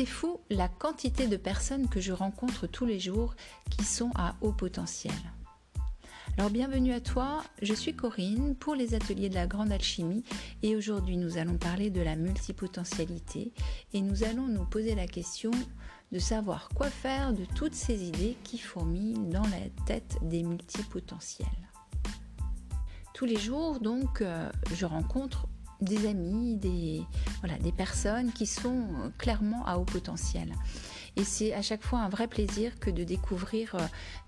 C'est fou la quantité de personnes que je rencontre tous les jours qui sont à haut potentiel. Alors bienvenue à toi, je suis Corinne pour les ateliers de la grande alchimie et aujourd'hui nous allons parler de la multipotentialité et nous allons nous poser la question de savoir quoi faire de toutes ces idées qui fourmillent dans la tête des multipotentiels. Tous les jours donc euh, je rencontre des amis, des, voilà, des personnes qui sont clairement à haut potentiel. Et c'est à chaque fois un vrai plaisir que de découvrir euh,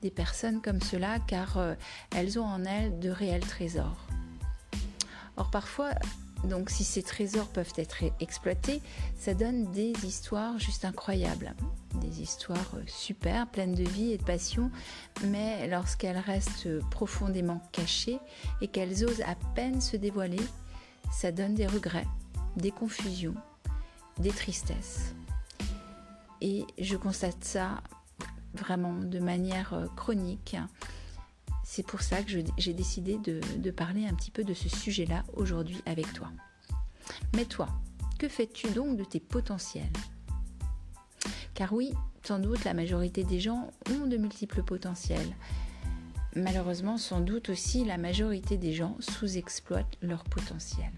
des personnes comme cela, car euh, elles ont en elles de réels trésors. Or parfois, donc si ces trésors peuvent être exploités, ça donne des histoires juste incroyables. Des histoires euh, super, pleines de vie et de passion, mais lorsqu'elles restent profondément cachées et qu'elles osent à peine se dévoiler, ça donne des regrets, des confusions, des tristesses. Et je constate ça vraiment de manière euh, chronique. C'est pour ça que j'ai décidé de, de, parler un petit peu de ce sujet-là aujourd'hui avec toi. Mais toi, que fais-tu donc de tes potentiels? Car oui, sans doute la majorité des gens ont de multiples potentiels. Malheureusement, sans doute aussi la majorité des gens sous-exploitent leur potentiel.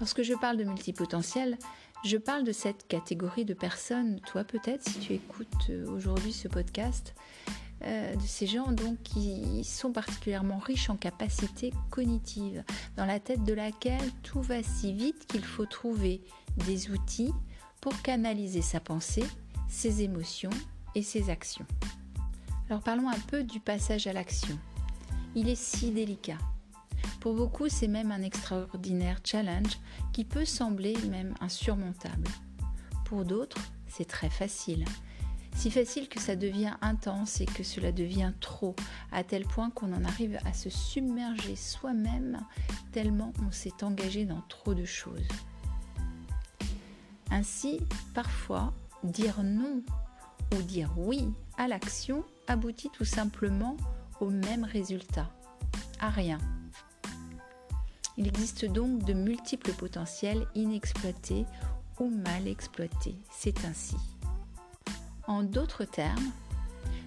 Lorsque je parle de multipotentiel, je parle de cette catégorie de personnes, toi peut-être si tu écoutes euh, aujourd'hui ce podcast, euh, de ces gens qui sont particulièrement riches en capacités cognitives, dans la tête de laquelle tout va si vite qu'il faut trouver des outils pour canaliser sa pensée, ses émotions et ses actions. Alors parlons un peu du passage à l'action. Il est si délicat. Pour beaucoup, c'est même un extraordinaire challenge qui peut sembler même insurmontable. Pour d'autres, c'est très facile. Si facile que ça devient intense et que cela devient trop, à tel point qu'on en arrive à se submerger soi-même tellement on s'est engagé dans trop de choses. Ainsi, parfois, dire non ou dire oui à l'action aboutit tout simplement au même résultat, à rien. Il existe donc de multiples potentiels inexploités ou mal exploités. C'est ainsi. En d'autres termes,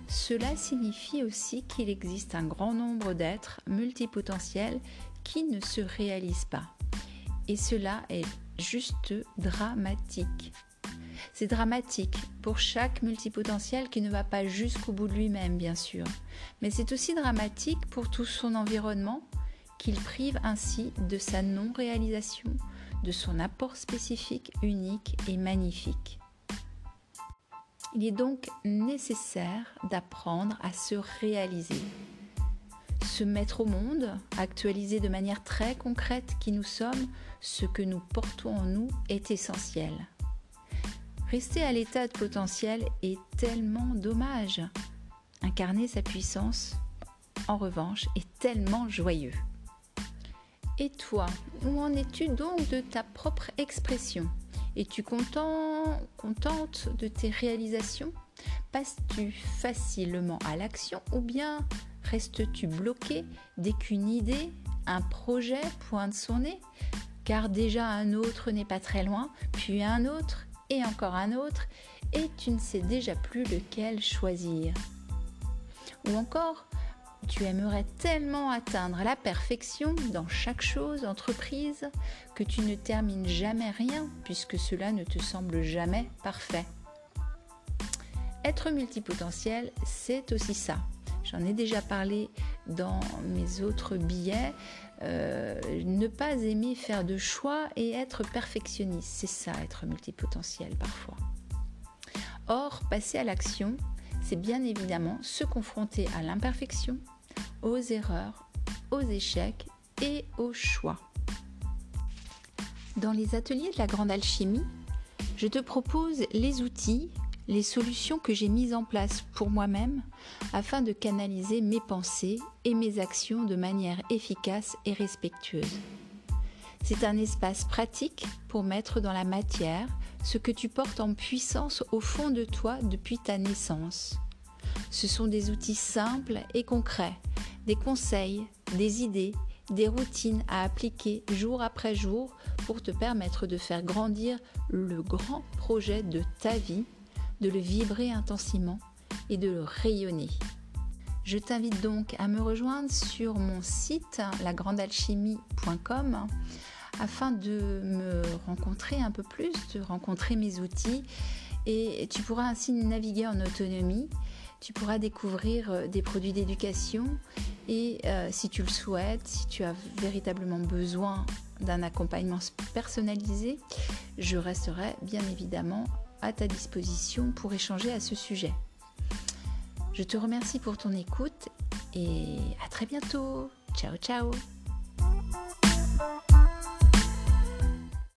cela signifie aussi qu'il existe un grand nombre d'êtres multipotentiels qui ne se réalisent pas. Et cela est juste dramatique. C'est dramatique pour chaque multipotentiel qui ne va pas jusqu'au bout de lui-même, bien sûr. Mais c'est aussi dramatique pour tout son environnement qu'il prive ainsi de sa non-réalisation, de son apport spécifique, unique et magnifique. Il est donc nécessaire d'apprendre à se réaliser, se mettre au monde, actualiser de manière très concrète qui nous sommes, ce que nous portons en nous est essentiel. Rester à l'état de potentiel est tellement dommage. Incarner sa puissance, en revanche, est tellement joyeux. Et toi, où en es-tu donc de ta propre expression? Es-tu content, contente de tes réalisations? Passes-tu facilement à l'action ou bien restes-tu bloqué dès qu'une idée, un projet pointe son nez? Car déjà un autre n'est pas très loin, puis un autre et encore un autre, et tu ne sais déjà plus lequel choisir. Ou encore, tu aimerais tellement atteindre la perfection dans chaque chose entreprise que tu ne termines jamais rien puisque cela ne te semble jamais parfait. Être multipotentiel, c'est aussi ça. J'en ai déjà parlé dans mes autres billets. Euh, ne pas aimer faire de choix et être perfectionniste, c'est ça être multipotentiel parfois. Or, passer à l'action, c'est bien évidemment se confronter à l'imperfection, aux erreurs, aux échecs et aux choix. Dans les ateliers de la grande alchimie, je te propose les outils, les solutions que j'ai mises en place pour moi-même afin de canaliser mes pensées et mes actions de manière efficace et respectueuse. C'est un espace pratique pour mettre dans la matière ce que tu portes en puissance au fond de toi depuis ta naissance. Ce sont des outils simples et concrets des conseils, des idées, des routines à appliquer jour après jour pour te permettre de faire grandir le grand projet de ta vie, de le vibrer intensément et de le rayonner. Je t'invite donc à me rejoindre sur mon site lagrandalchimie.com afin de me rencontrer un peu plus, de rencontrer mes outils et tu pourras ainsi naviguer en autonomie. Tu pourras découvrir euh, des produits d'éducation et euh, si tu le souhaites, si tu as véritablement besoin d'un accompagnement personnalisé, je resterai bien évidemment à ta disposition pour échanger à ce sujet. Je te remercie pour ton écoute et à très bientôt. Ciao ciao